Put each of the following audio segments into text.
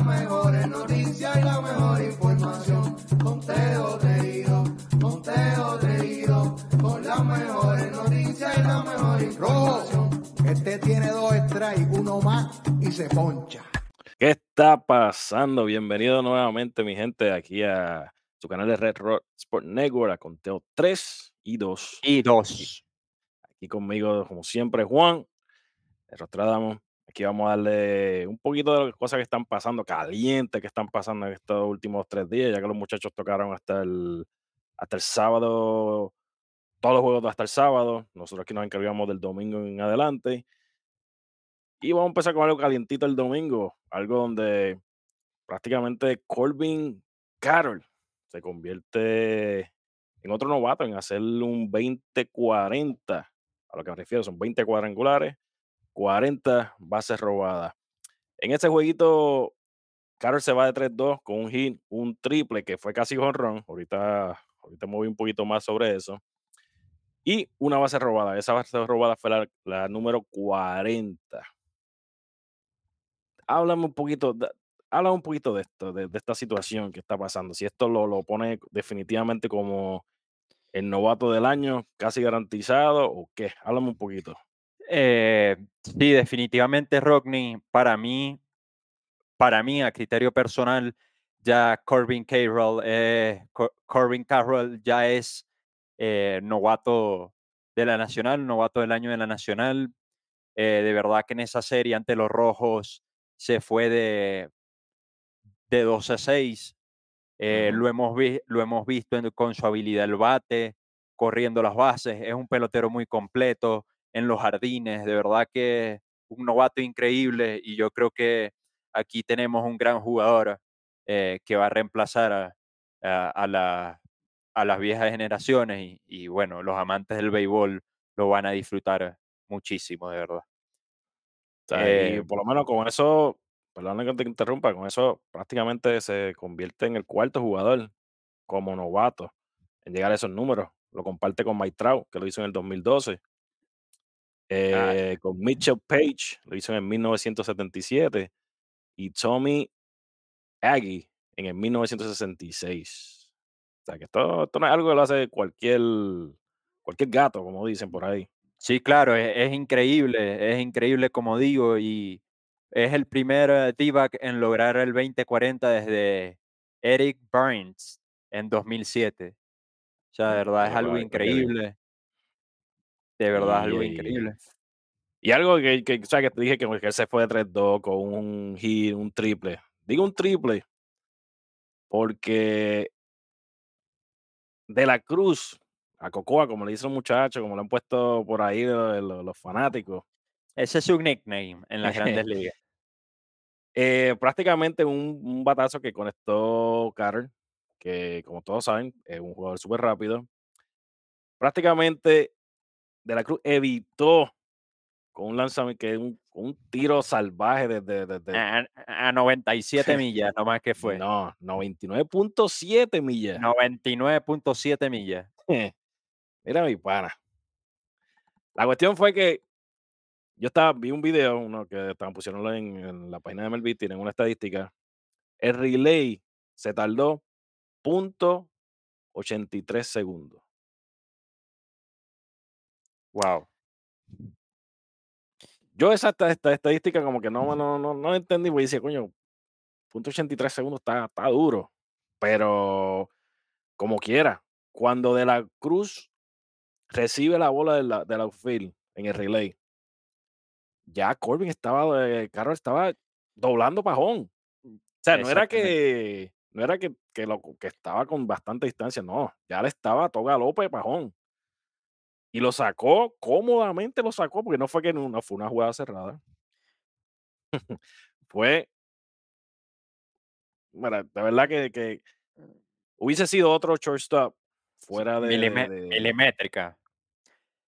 las mejores noticias y la mejor información. Conteo reído, conteo reído, con las mejores noticias y la mejor información. Este tiene dos strikes, uno más y se poncha. ¿Qué está pasando? Bienvenido nuevamente, mi gente, aquí a su canal de Red Rock Sport Network, a conteo 3 y 2. Y dos. Aquí conmigo, como siempre, Juan, de Rostradamo. Aquí vamos a darle un poquito de las cosas que están pasando, calientes que están pasando en estos últimos tres días, ya que los muchachos tocaron hasta el, hasta el sábado, todos los juegos hasta el sábado. Nosotros aquí nos encargamos del domingo en adelante. Y vamos a empezar con algo calientito el domingo, algo donde prácticamente Corbin Carroll se convierte en otro novato, en hacer un 20-40. A lo que me refiero, son 20 cuadrangulares, 40 bases robadas. En este jueguito, Carroll se va de 3-2 con un hit, un triple que fue casi honrón. Ahorita, ahorita moví un poquito más sobre eso. Y una base robada. Esa base robada fue la, número 40 háblame un poquito, háblame un poquito de esto, de, de esta situación que está pasando. Si esto lo, lo pone definitivamente como el novato del año, casi garantizado, o qué, háblame un poquito. Eh, sí, definitivamente Rodney, para mí, para mí, a criterio personal, ya Corbin Carroll, eh, Co- Corbin Carroll ya es eh, novato de la Nacional, novato del año de la Nacional. De verdad que en esa serie ante los Rojos se fue de, de 12 a 6. Eh, Ujú. lo, hemos vi- lo hemos visto en- con su habilidad del bate, corriendo las bases. Es un pelotero muy completo en los jardines. De verdad que un novato increíble y yo creo que aquí tenemos un gran jugador eh, que va a reemplazar a, a- a la- a las viejas generaciones y, y, bueno, los amantes del béisbol lo van a disfrutar muchísimo, de verdad. Y Eh, por lo menos con eso, perdón que te interrumpa, con eso prácticamente se convierte en el cuarto jugador como novato en llegar a esos números. Lo comparte con Trout, que lo hizo en el 2012. Ah, eh, con Mitchell Page, lo hizo en el 1977. Y Tommy Aggie en el 1966. O sea, que esto, esto no es algo que lo hace cualquier, cualquier gato, como dicen por ahí. Sí, claro, es, increíble, es increíble como digo, y es el primer eh, D-back en lograr el 2040 desde Eric Burns en 2007. O sea, de verdad es algo increíble, de verdad algo increíble. y algo que, que, o sea, que te dije que, que él se fue de 3-2 con un hit, un triple. Digo un triple porque de la Cruz a Cocoa, como le dicen los muchachos, como lo han puesto por ahí los, los- los fanáticos, Ese es su nickname en las grandes ligas. Eh, prácticamente un, un batazo que conectó Carter, que como todos saben, es un jugador súper rápido. Prácticamente De la Cruz evitó con un lanzamiento, que un, un tiro salvaje desde, desde A, a 97 millas, nomás que fue. no, 99.7 millas. 99.7 millas. Mira mi pana. La cuestión fue que yo estaba, vi un video, uno que estaban pusieron en, en la página de Melvin, tienen una estadística. El relay se tardó punto 83 segundos. Wow. Yo esa esta, esta estadística como que no, no, no, no la entendí, porque decía, coño, punto 83 segundos está, está duro. Pero como quiera, cuando De la Cruz recibe la bola de la, del outfield en el relay, ya Corbin estaba, eh, Carroll estaba doblando pajón. O sea, no era que, no era que, que, lo, que estaba con bastante distancia, no, ya le estaba a todo galope de pajón. Y lo sacó, cómodamente lo sacó, porque no fue que no, fue una jugada cerrada. fue, mira, de verdad que, que hubiese sido otro shortstop fuera de, Milime- de- milimétrica.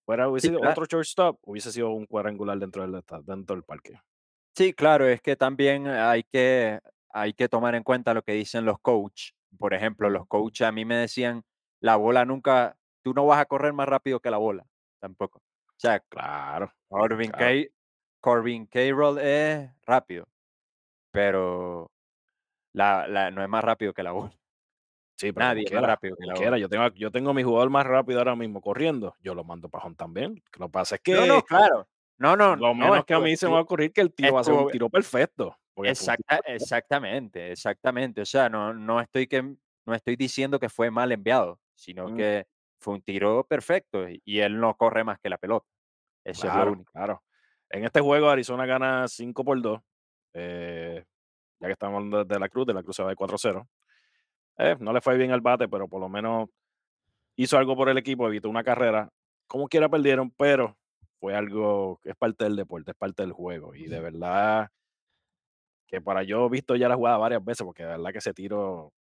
fuera hubiese Sí, sido claro. otro shortstop, hubiese sido un cuadrangular dentro del, dentro del parque. Sí, claro, es que también hay que, hay que tomar en cuenta lo que dicen los coach. Por ejemplo, los coaches a mí me decían, la bola nunca, tú no vas a correr más rápido que la bola, tampoco. O sea, Claro, Corbin, claro. Ca- Corbin Carroll es rápido, pero La, la, no es más rápido que la bola. Sí, pero Nadie es más quiera, rápido que la quiera. bola. Yo tengo, yo tengo a mi jugador más rápido ahora mismo corriendo. Yo lo mando para home también. Lo que pasa es No, no, que claro. No, no, lo no, menos que a mí se me va a ocurrir que el tiro va a ser un tiro exacta, perfecto. exactamente, exactamente. O sea, no, no estoy que, no estoy diciendo que fue mal enviado, sino Mm, que fue un tiro perfecto y, él no corre más que la pelota. Eso es lo único. claro. En este juego Arizona gana 5 por 2. eh, ya que estamos hablando de la Cruz, de la Cruz se va de 4-0. Eh, no le fue bien al bate, pero por lo menos hizo algo por el equipo, evitó una carrera. Como quiera perdieron, pero fue algo que es parte del deporte, es parte del juego. Y de verdad que para yo he visto ya la jugada varias veces, porque de verdad que ese tiro, Yo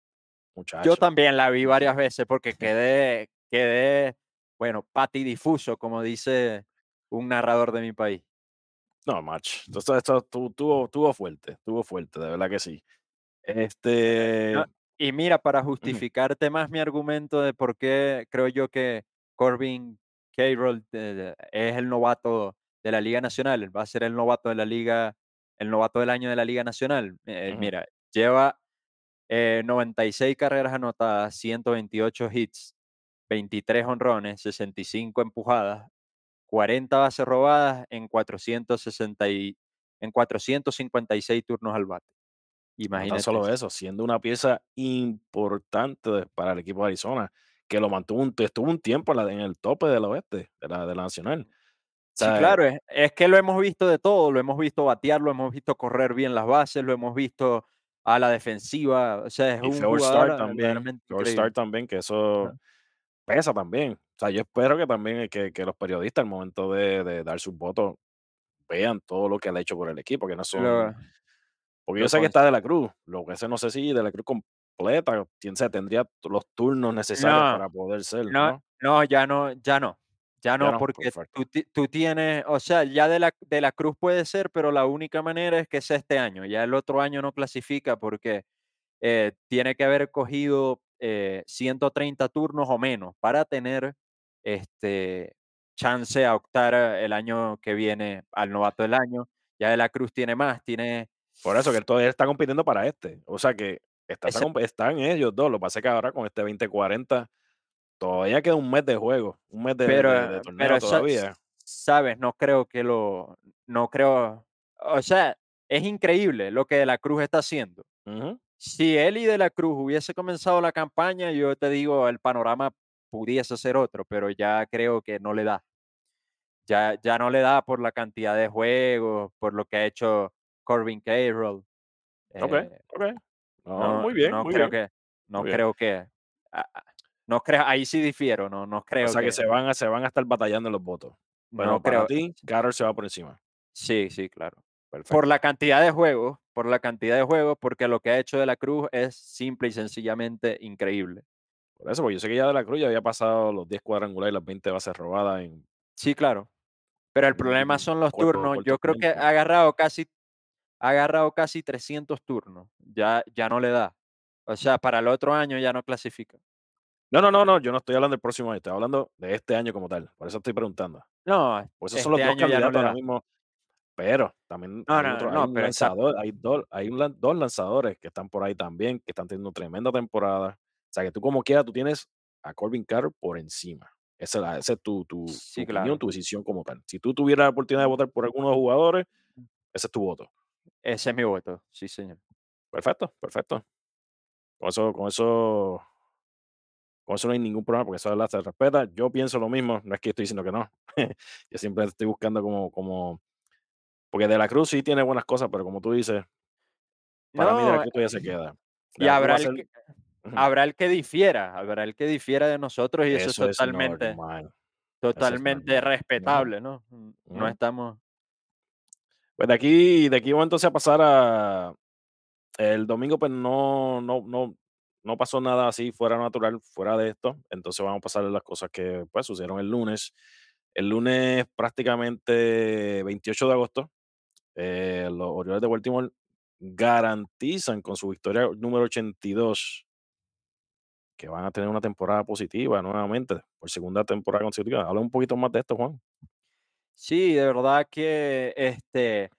muchacho. también la vi varias veces porque quedé, quedé, bueno, patidifuso, como dice un narrador de mi país. No, macho. Entonces, esto tu- tuvo, tuvo fuerte, tuvo fuerte, de verdad que sí. Este. No, y mira, para justificarte más mi argumento de por qué creo yo que Corbin Carroll eh, es el novato de la Liga Nacional, va a ser el novato de la Liga, el novato del año de la Liga Nacional. Eh, mira, lleva eh, 96 carreras anotadas, 128 hits, 23 honrones, 65 empujadas, 40 bases robadas en 460 y- en 456 turnos al bate. Y no Imagínate. solo eso. siendo una pieza importante para el equipo de Arizona, que lo mantuvo un, estuvo un tiempo en, el tope del oeste, de la, de la nacional. O Sí, claro, es, es que lo hemos visto de todo, lo hemos visto batear, lo hemos visto correr bien las bases, lo hemos visto a la defensiva, o sea, es y un jugador ah, también, increíble. también, que eso. Pesa también. O sea, yo espero que también eh, que, que los periodistas al momento de, de dar sus votos vean todo lo que él ha hecho por el equipo, que no son... Lo, Porque yo lo sé que está de la Cruz, lo que sé no sé si de la Cruz completa, quién sabe, tendría los turnos necesarios no, para poder ser, no, ¿no? no, ya no, ya no, ya Ya no, porque tú tienes, o sea, ya de la, de la Cruz puede ser, pero la única manera es que sea este año, ya el otro año no clasifica porque eh, tiene que haber cogido eh, 130 turnos o menos para tener este chance a optar eh, el año que viene al novato del año. Ya de la Cruz tiene más, tiene Por eso que él todavía está compitiendo para este. O sea que está, está están ellos dos. Lo que pasa es que ahora con este 2040 todavía queda un mes de juego, un mes de, pero, de- de eh, torneo pero todavía. sabes, no creo que lo, no creo, o sea, es increíble lo que de la Cruz está haciendo. Ujú. Si y de la Cruz hubiese comenzado la campaña, yo te digo, el panorama pudiese ser otro, pero ya creo que no le da. Ya, ya no le da por la cantidad de juegos, por lo que ha hecho Corbin Carroll. Ok, eh, ok. No, no, muy bien, no muy creo bien, que, no muy bien. creo que, ah, ah, no creo, ahí sí difiero, no, no O creo sea que que, se van, a, se van a estar batallando los votos. Pero no para creo, ti, Carroll se va por encima. sí, sí, claro. Por Perfecto. la cantidad de juegos, por la cantidad de juegos, porque lo que ha hecho de la Cruz es simple y sencillamente increíble. Por eso, porque yo sé que ya de la Cruz ya había pasado los 10 cuadrangulares y las 20 bases robadas en Sí, claro. Pero el problema son los corto, turnos. corto Yo creo que ha agarrado casi, ha agarrado casi 300 turnos. Ya, ya no le da. O sea, para el otro año ya no clasifica. No, no, no, no, yo no estoy hablando del próximo año, estoy hablando de este año como tal. Por eso estoy preguntando. No, Pues esos son los este dos no candidatos ahora mismo, pero también No, hay no, otro, hay no, un pero esa, lanzador, hay dos, hay un lan- dos lanzadores que están por ahí también, que están teniendo tremenda temporada. O sea que tú como quieras, tú tienes a Corbin Carroll por encima. Esa es, la- esa es tu, tu, tu sí, opinión, claro. tu decisión como tal. Si tú tuvieras la oportunidad de votar por alguno de los jugadores, ese es tu voto. Ese es mi voto. Sí, señor. Perfecto, perfecto. Con eso, con eso, con eso no hay ningún problema, porque eso ¿verdad? se respeta. Yo pienso lo mismo, no es que estoy diciendo que no. Yo siempre estoy buscando como, como, porque De La Cruz sí tiene buenas cosas, pero como tú dices, para mí De La Cruz todavía se queda. De y habrá el ser, que, habrá el que difiera, habrá el que difiera de nosotros y eso es eso es totalmente, normal, eso es totalmente respetable, ¿no? Mm, No estamos. Pues de aquí, de aquí vamos entonces a pasar a, el domingo pues no, no, no, no pasó nada así fuera natural, fuera de esto. Entonces vamos a pasar a las cosas que pues sucedieron el lunes. El lunes prácticamente 28 de agosto, eh, los Orioles de Baltimore garantizan con su victoria número 82 que van a tener una temporada positiva nuevamente, por segunda temporada consecutiva. Habla un poquito más de esto, Juan. Sí, de verdad que este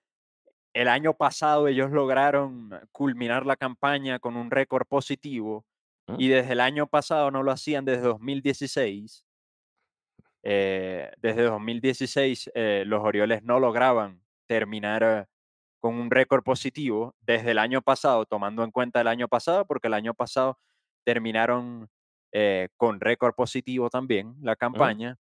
el año pasado ellos lograron culminar la campaña con un récord positivo ¿Mm? y desde el año pasado no lo hacían desde 2016. Eh, desde 2016 eh, los Orioles no lograban terminar con un récord positivo desde el año pasado, tomando en cuenta el año pasado, porque el año pasado terminaron eh, con récord positivo también la campaña.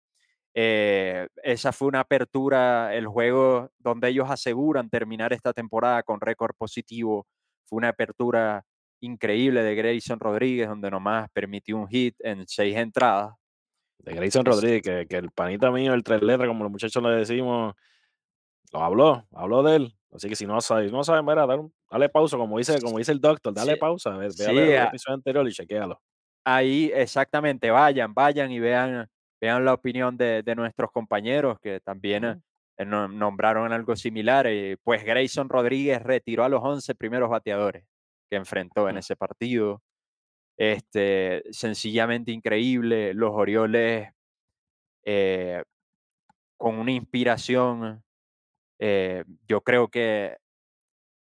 Eh, esa fue una apertura, el juego donde ellos aseguran terminar esta temporada con récord positivo. Fue una apertura increíble de Grayson Rodríguez, donde nomás permitió un hit en seis entradas. De Grayson Rodríguez, que, que el panita mío, el tres letras, como los muchachos le decimos, lo habló, habló de él. Así que si no sabes, no sabes, mira, dale, pausa, como dice, como dice el doctor, dale Sí, pausa, ve, sí, el episodio anterior y chequéalo. ahí exactamente, vayan, vayan y vean, vean la opinión de, de nuestros compañeros que también eh, eh, nombraron algo similar. Y pues Grayson Rodríguez retiró a los 11 primeros bateadores que enfrentó en ese partido. Este, sencillamente increíble. Los Orioles eh, con una inspiración, eh, yo creo que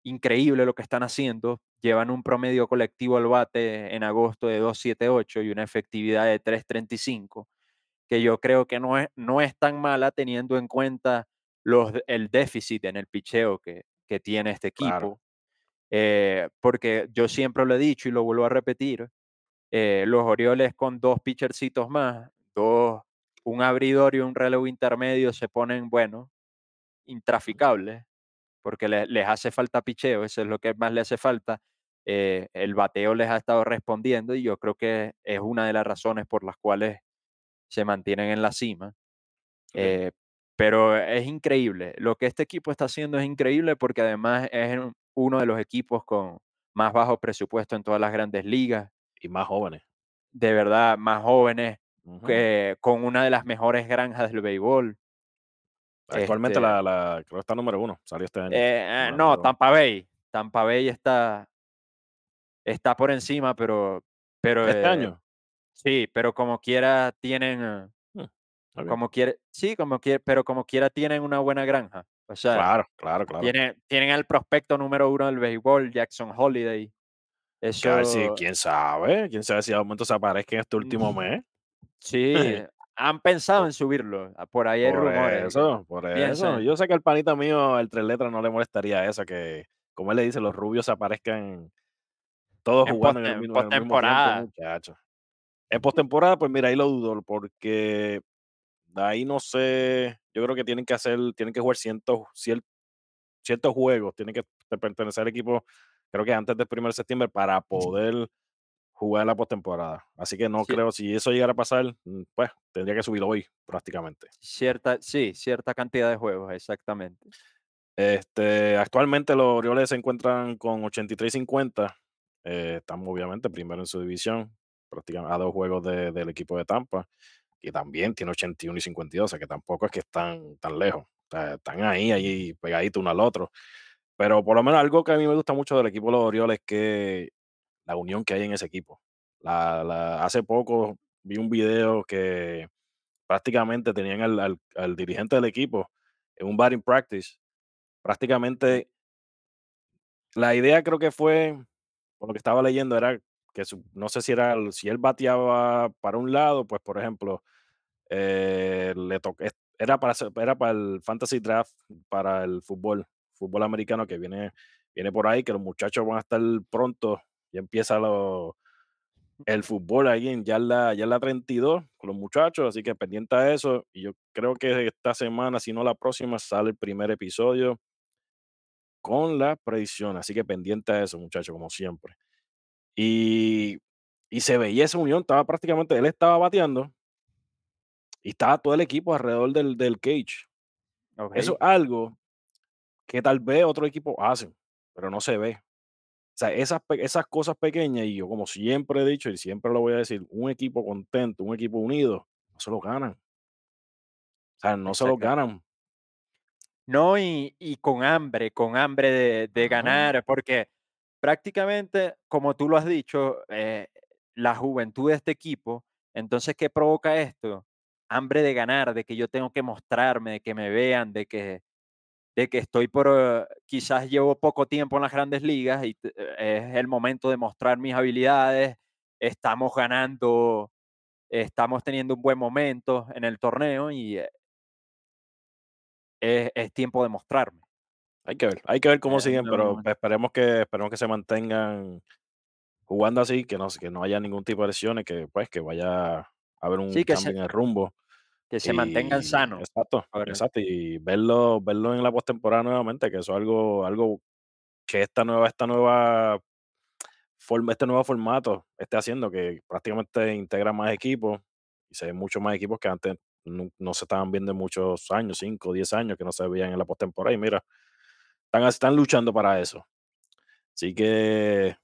increíble lo que están haciendo. Llevan un promedio colectivo al bate en agosto de 2.78 y una efectividad de 3.35, que yo creo que no es, no es tan mala teniendo en cuenta los, el déficit en el picheo que, que tiene este Claro. equipo. Eh, porque yo siempre lo he dicho y lo vuelvo a repetir, eh, los Orioles con dos pitchercitos más, dos, un abridor y un relevo intermedio se ponen, bueno, intraficables porque le- les hace falta picheo, eso es lo que más le hace falta. eh, el bateo les ha estado respondiendo y yo creo que es una de las razones por las cuales se mantienen en la cima. Eh, pero es increíble, lo que este equipo está haciendo es increíble porque además es un- uno de los equipos con más bajo presupuesto en todas las grandes ligas, Y más jóvenes. de verdad, más jóvenes, que, con una de las mejores granjas del béisbol. Actualmente este, la, la, creo que está número uno, salió este año. eh, la no. Tampa Bay. Tampa Bay está, está por encima, pero, pero Este eh, año. sí, pero como quiera tienen, eh, Ok. como quiere, sí, como quiera, pero como quiera tienen una buena granja. O sea, Claro, claro, claro. tienen, tienen al prospecto número uno del béisbol, Jackson Holiday. Que a ver si- Eso, quién sabe, quién sabe si de momento se aparezca en este último mes. sí, han pensado en subirlo. ah, Por ahí hay Por rumores. eso, por eso. Yo sé que al panita mío, el tres letras, no le molestaría eso, que como él le dice, los rubios aparezcan todos En jugando el en el postemporada. muchachos. En postemporada, pues mira, ahí lo dudo, porque de ahí no sé, yo creo que tienen que hacer, tienen que jugar cientos, cier- ciertos juegos, tienen que pertenecer al equipo, creo que antes del 1 de septiembre, para poder jugar la postemporada. Así que no Sí. creo, si eso llegara a pasar, mm, pues tendría que subirlo hoy prácticamente. Cierta, sí, cierta cantidad de juegos, exactamente. Este, actualmente los Orioles se encuentran con 83 y 50. eh, están obviamente primero en su división, prácticamente a dos juegos de- del equipo de Tampa, que también tiene 81 y 52, o sea que tampoco es que están tan lejos. o sea, están ahí, ahí pegaditos uno al otro. Pero por lo menos algo que a mí me gusta mucho del equipo de los Orioles es que la unión que hay en ese equipo. La, la- hace poco vi un video que prácticamente tenían al, al- al dirigente del equipo en un batting practice. Prácticamente la idea creo que fue, por lo que estaba leyendo, era que su- no sé si era si él bateaba para un lado, pues por ejemplo, eh, le to- es- era para era para el fantasy draft para el fútbol, fútbol americano que viene, viene por ahí, que los muchachos van a estar pronto, ya empieza lo- el fútbol ahí en ya la, ya la 32 con los muchachos, así que pendiente a eso. Y yo creo que esta semana, si no la próxima, sale el primer episodio con la predicción. Así que pendiente a eso, muchachos, como siempre. Y, y se veía esa unión, estaba prácticamente, él estaba bateando y estaba todo el equipo alrededor del, del cage. Eso es algo que tal vez otro equipo hacen, pero no se ve. O sea, esas, esas cosas pequeñas, y yo como siempre he dicho y siempre lo voy a decir, un equipo contento, un equipo unido, no se lo ganan. O sea, no se lo ganan. No, y, y con hambre, con hambre de, de ganar, porque prácticamente, como tú lo has dicho, eh, la juventud de este equipo, entonces, ¿qué provoca esto? Hambre de ganar, de que yo tengo que mostrarme, de que me vean, de que, de que estoy por, eh, quizás llevo poco tiempo en las grandes ligas y es el momento de mostrar mis habilidades, estamos ganando, estamos teniendo un buen momento en el torneo y es, es tiempo de mostrarme. Hay que ver, hay que ver cómo siguen, pero esperemos que, esperemos que se mantengan jugando así, que no, que no haya ningún tipo de lesiones, que pues que vaya a haber un cambio en el rumbo. Que se mantengan sanos. Exacto, exacto. Y verlo, verlo en la postemporada nuevamente, que eso es algo, algo que esta nueva, esta nueva forma, este nuevo formato esté haciendo, que prácticamente integra más equipos y se ven muchos más equipos que antes no, se estaban viendo en muchos años, 5 o 10 años, que no se veían en la postemporada. Y mira, están, están luchando para eso. Así que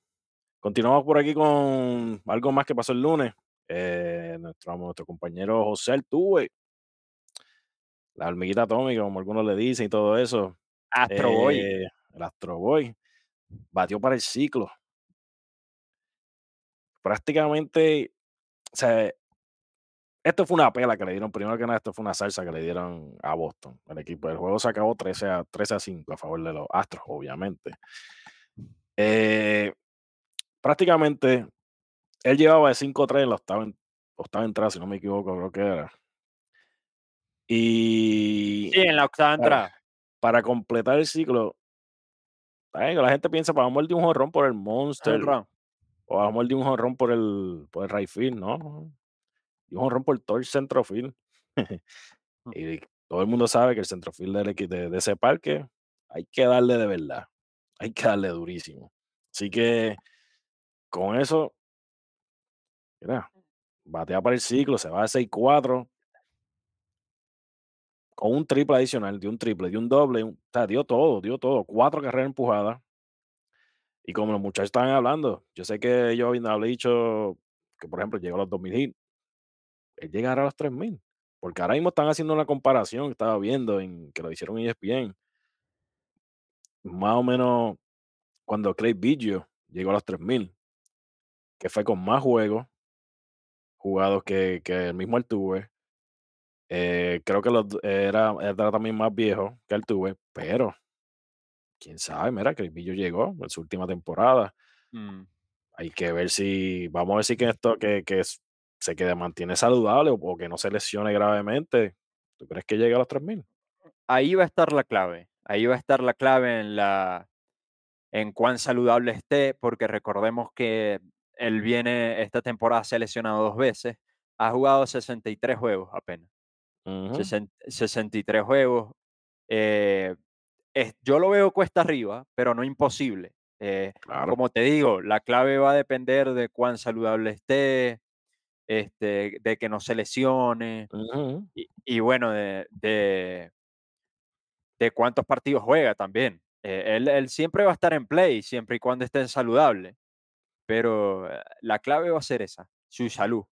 continuamos por aquí con algo más que pasó el lunes. Eh, nuestro, nuestro compañero José Altuve, la hormiguita atómica, como algunos le dicen y todo eso. Astro Boy. Eh, el Astro Boy batió para el ciclo. Prácticamente, o sea, esto fue una pela que le dieron, primero que nada, esto fue una salsa que le dieron a Boston. El equipo del juego se acabó 13 a, 13 a 5 a favor de los Astros, obviamente. Eh, prácticamente, él llevaba de 5-3 en la octava, octava entrada, si no me equivoco, creo que era. Y. Sí, en la octava entrada. Para, completar el ciclo, la gente piensa, pues, vamos a de un jorrón por el Monster. O vamos a de un jorrón por el, por el right ¿no? y un honrón por todo el centrofield. Mm. y todo el mundo sabe que el centrofield de, de, de ese parque hay que darle de verdad. Hay que darle durísimo. Así que con eso, mira, batea para el ciclo, se va a 6-4 con un triple adicional, dio un triple, dio un doble, o sea, dio todo, dio todo, cuatro carreras empujadas. Y como los muchachos estaban hablando, yo sé que yo había dicho que, por ejemplo, llegó a los 2000 hits, él llegará a los 3000. Porque ahora mismo están haciendo una comparación estaba viendo en que lo hicieron en ESPN. Más o menos cuando Clay Biggio llegó a los 3000, que fue con más juegos jugados que, que el mismo Altuve. Eh, creo que los, era, era, también más viejo que Altuve, pero quién sabe, mira, Biggio llegó en su última temporada. Mm. Hay que ver si, vamos a ver si que esto, que, que se quede, mantiene saludable o, que no se lesione gravemente, ¿tú crees que llega a los 3000? Ahí va a estar la clave. Ahí va a estar la clave en la en cuán saludable esté, porque recordemos que él viene esta temporada seleccionado dos veces, ha jugado 63 juegos apenas. 63 juegos. Eh, yo lo veo cuesta arriba, pero no imposible. Eh, como te digo, la clave va a depender de cuán saludable esté, este, de que no se lesione y, bueno, de, de, cuántos partidos juega también. Eh, él, siempre va a estar en play, siempre y cuando esté saludable, pero eh, la clave va a ser esa, su salud.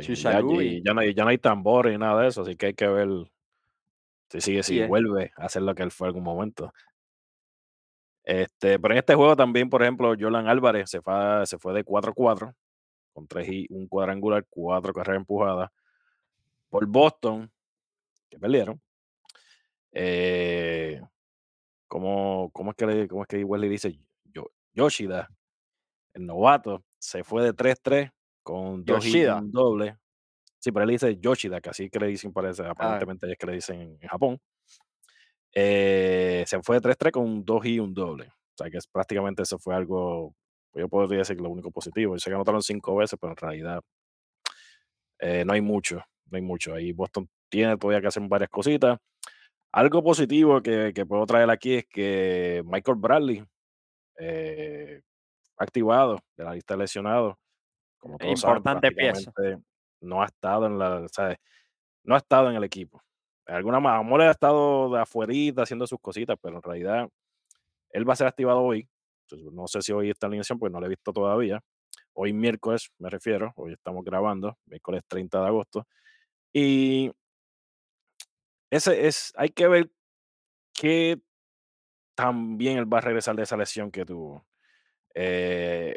Su salud y, ya, no hay, ya no hay tambor y nada de eso, así que hay que ver si sigue, si vuelve a hacer lo que él fue en algún momento. Este, pero en este juego también, por ejemplo, Jolan Álvarez se fue, se fue de 4-4 con tres y un cuadrangular, cuatro carreras empujadas por Boston, que perdieron. Eh, ¿cómo, es que le, cómo es que igual le dice Yoshida, el novato, se fue de 3-3 con dos y un doble. Sí, pero él dice Yoshida, que así que le dicen, parece, ah. aparentemente es que le dicen en Japón. Eh, se fue de 3-3 con dos y un doble. O sea que es, prácticamente eso fue algo yo podría decir que lo único positivo. Yo sé que anotaron cinco veces, pero en realidad eh, no hay mucho, no hay mucho. Ahí Boston tiene todavía que hacer varias cositas. Algo positivo que, que puedo traer aquí es que Michael Bradley, eh, activado de la lista de lesionados, como todos Importante pieza. No ha estado en la, no ha estado en el equipo. De alguna manera, Amor ha estado de afuerita haciendo sus cositas, pero en realidad él va a ser activado hoy no sé si hoy está en alineación, pues no lo he visto todavía. Hoy miércoles, me refiero, hoy estamos grabando, miércoles 30 de agosto. Y ese es, hay que ver qué también él va a regresar de esa lesión que tuvo. Eh,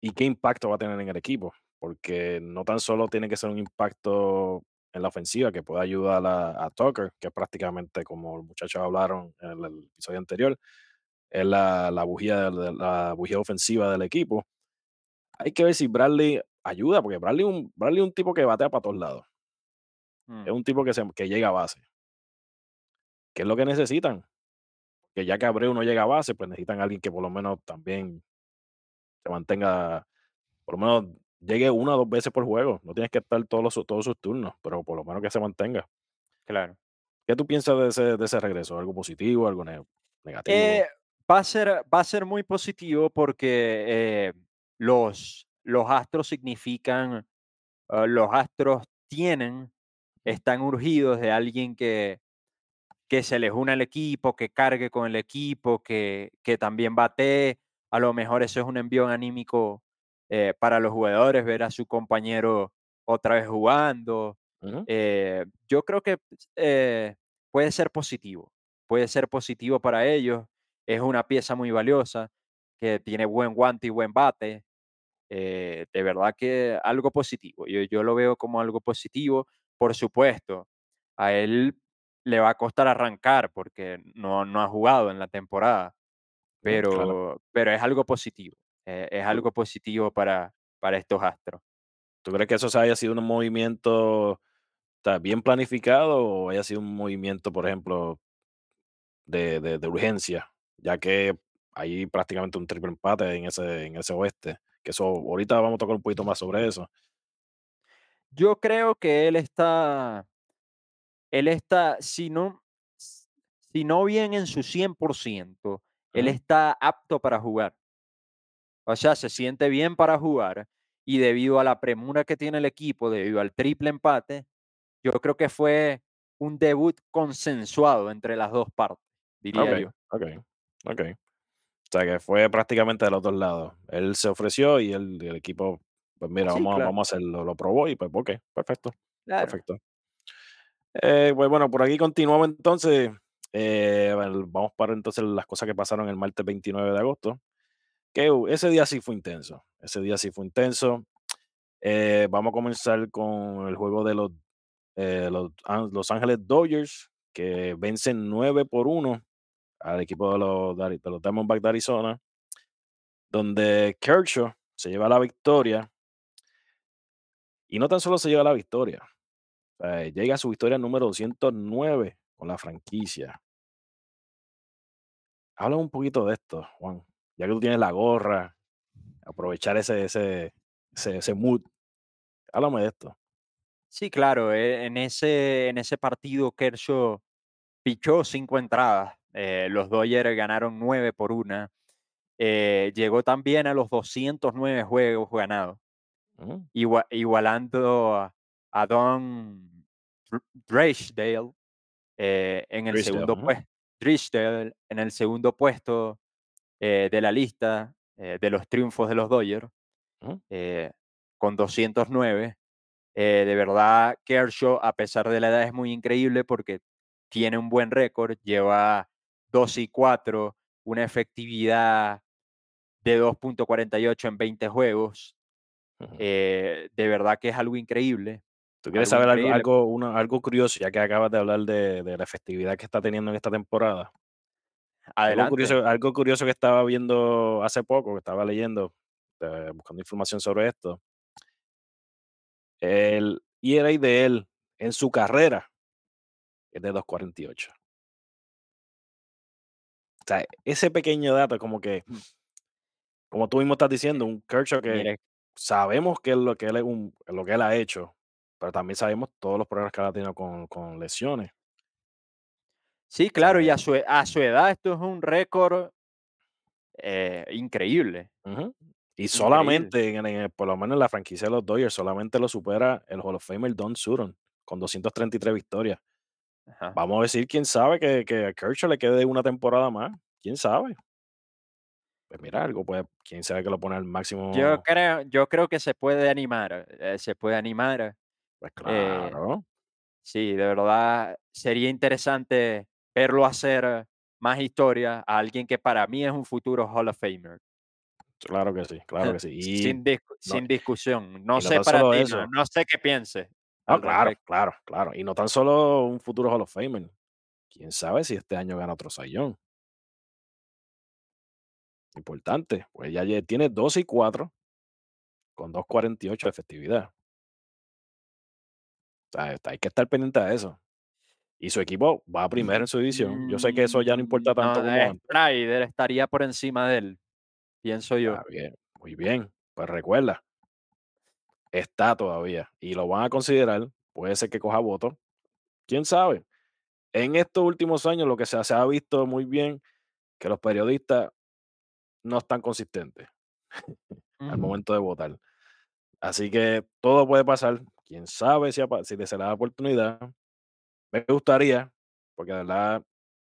y qué impacto va a tener en el equipo. Porque no tan solo tiene que ser un impacto en la ofensiva que pueda ayudar a, a Tucker, que es prácticamente como los muchachos hablaron en el, el episodio anterior, es la, la bujía, de la bujía ofensiva del equipo. Hay que ver si Bradley ayuda, porque Bradley, un, Bradley es un tipo que batea para todos lados. Mm, Es un tipo que, se, que llega a base. ¿Qué es lo que necesitan? Que ya que Abreu no llega a base, pues necesitan a alguien que por lo menos también se mantenga, por lo menos llegue una o dos veces por juego. No tienes que estar todos, los, todos sus turnos, pero por lo menos que se mantenga. claro. ¿Qué tú piensas de ese, de ese regreso? ¿Algo positivo, algo ne- negativo? Eh, va, a ser, va a ser muy positivo porque eh, los, los astros significan, ah, los astros tienen, están urgidos de alguien que, que se les una al equipo, que cargue con el equipo, que, que también batee. A lo mejor eso es un envío anímico eh, para los jugadores, ver a su compañero otra vez jugando. Eh, yo creo que eh, puede ser positivo, puede ser positivo para ellos. Es una pieza muy valiosa que tiene buen guante y buen bate. de verdad que algo positivo. Yo, yo lo veo como algo positivo. Por supuesto, a él le va a costar arrancar porque no, no ha jugado en la temporada, claro. pero, pero es algo positivo. eh, es ¿Tú, algo positivo para, para estos astros. tú crees que eso haya sido un movimiento está bien planificado o haya sido un movimiento, por ejemplo, de, de- de urgencia, ya que hay prácticamente un triple empate en ese, en ese oeste? Que eso, ahorita vamos a tocar un poquito más sobre eso. Yo creo que él está Él está, si no si no bien en su 100%, él está apto para jugar. O sea, se siente bien para jugar y debido a la premura que tiene el equipo, debido al triple empate, yo creo que fue un debut consensuado entre las 2 partes, diría Ok, yo. ok, ok. O sea que fue prácticamente de los dos lados. Él se ofreció y el, el equipo, pues mira, Sí, vamos claro, vamos a hacerlo, lo probó y pues ok, perfecto, claro. perfecto. Eh, pues bueno, por aquí continuamos entonces. Eh, vamos para entonces las cosas que pasaron el martes 29 de agosto. Que ese día sí fue intenso. Ese día sí fue intenso. Eh, vamos a comenzar con el juego de los, eh, los, Los Ángeles Dodgers, que vencen 9 por 1 al equipo de los, de los Diamondbacks de Arizona, donde Kershaw se lleva la victoria. Y no tan solo se lleva la victoria, llega a su victoria número 209 con la franquicia. Habla un poquito de esto, Juan. Ya que tú tienes la gorra, aprovechar ese, ese, ese, ese mood. Háblame de esto. Sí, claro, eh, en ese en ese partido Kershaw pichó 5 entradas, eh, los Dodgers ganaron 9 por 1. Eh, llegó también a los 209 juegos ganados, igua- igualando a, a Don Dr- Drysdale eh, en el segundo ujú, puesto. Drysdale en el segundo puesto eh, de la lista eh, de los triunfos de los Dodgers eh, con 209. Eh, de verdad, Kershaw, a pesar de la edad, es muy increíble porque tiene un buen récord, lleva 2 y 4, una efectividad de 2.48 en 20 juegos. de verdad que es algo increíble, ¿Tú quieres algo saber algo, increíble. algo, una- algo curioso, ya que acabas de hablar de, de la efectividad que está teniendo en esta temporada? Algo curioso, algo curioso que estaba viendo hace poco, que estaba leyendo, eh, buscando información sobre esto. El ERA de él en su carrera es de 2.48. O sea, ese pequeño dato, como que, Mm, como tú mismo estás diciendo, un Kershaw que Mire, sabemos que es lo que él, es un- lo que él ha hecho, pero también sabemos todos los problemas que ha tenido con, con lesiones. sí, claro, y a su, e- a su edad esto es un récord eh, increíble. Y increíble. solamente, en, en el- por lo menos en la franquicia de los Dodgers, solamente lo supera el Hall of Famer Don Sutton con 233 victorias. Ajá. Vamos a decir, quién sabe que, que a Kershaw le quede una temporada más. ¿Quién sabe? Pues mira, algo, pues, quién sabe que lo pone al Yo máximo. creo, yo creo que se puede animar, eh, se puede animar. Pues eh, claro, Sí, de verdad sería interesante verlo hacer más historia a alguien que para mí es un futuro Hall of Famer. claro que sí, claro que sí. Y Sin, no, sin discusión. No sé para ti, no, sé qué pienses. Al claro, respecto. claro, claro. Y no tan solo un futuro Hall of Famer. Quién sabe si este año gana otro sayón. Importante. Pues ya tiene 12 y 4 con 2.48 de efectividad. Sea, hay que estar pendiente de eso. Y su equipo va primero en su división. Yo sé que eso ya no importa Mm, tanto no, como antes. Strider estaría por encima de él, pienso yo. Bien, muy bien. Pues recuerda, está todavía. Y lo van a considerar. Puede ser que coja votos. ¿Quién sabe? En estos últimos años lo que se, se ha visto muy bien que los periodistas no están consistentes al momento de votar. Así que todo puede pasar. Quién sabe si, se le da la oportunidad. Me gustaría, porque de verdad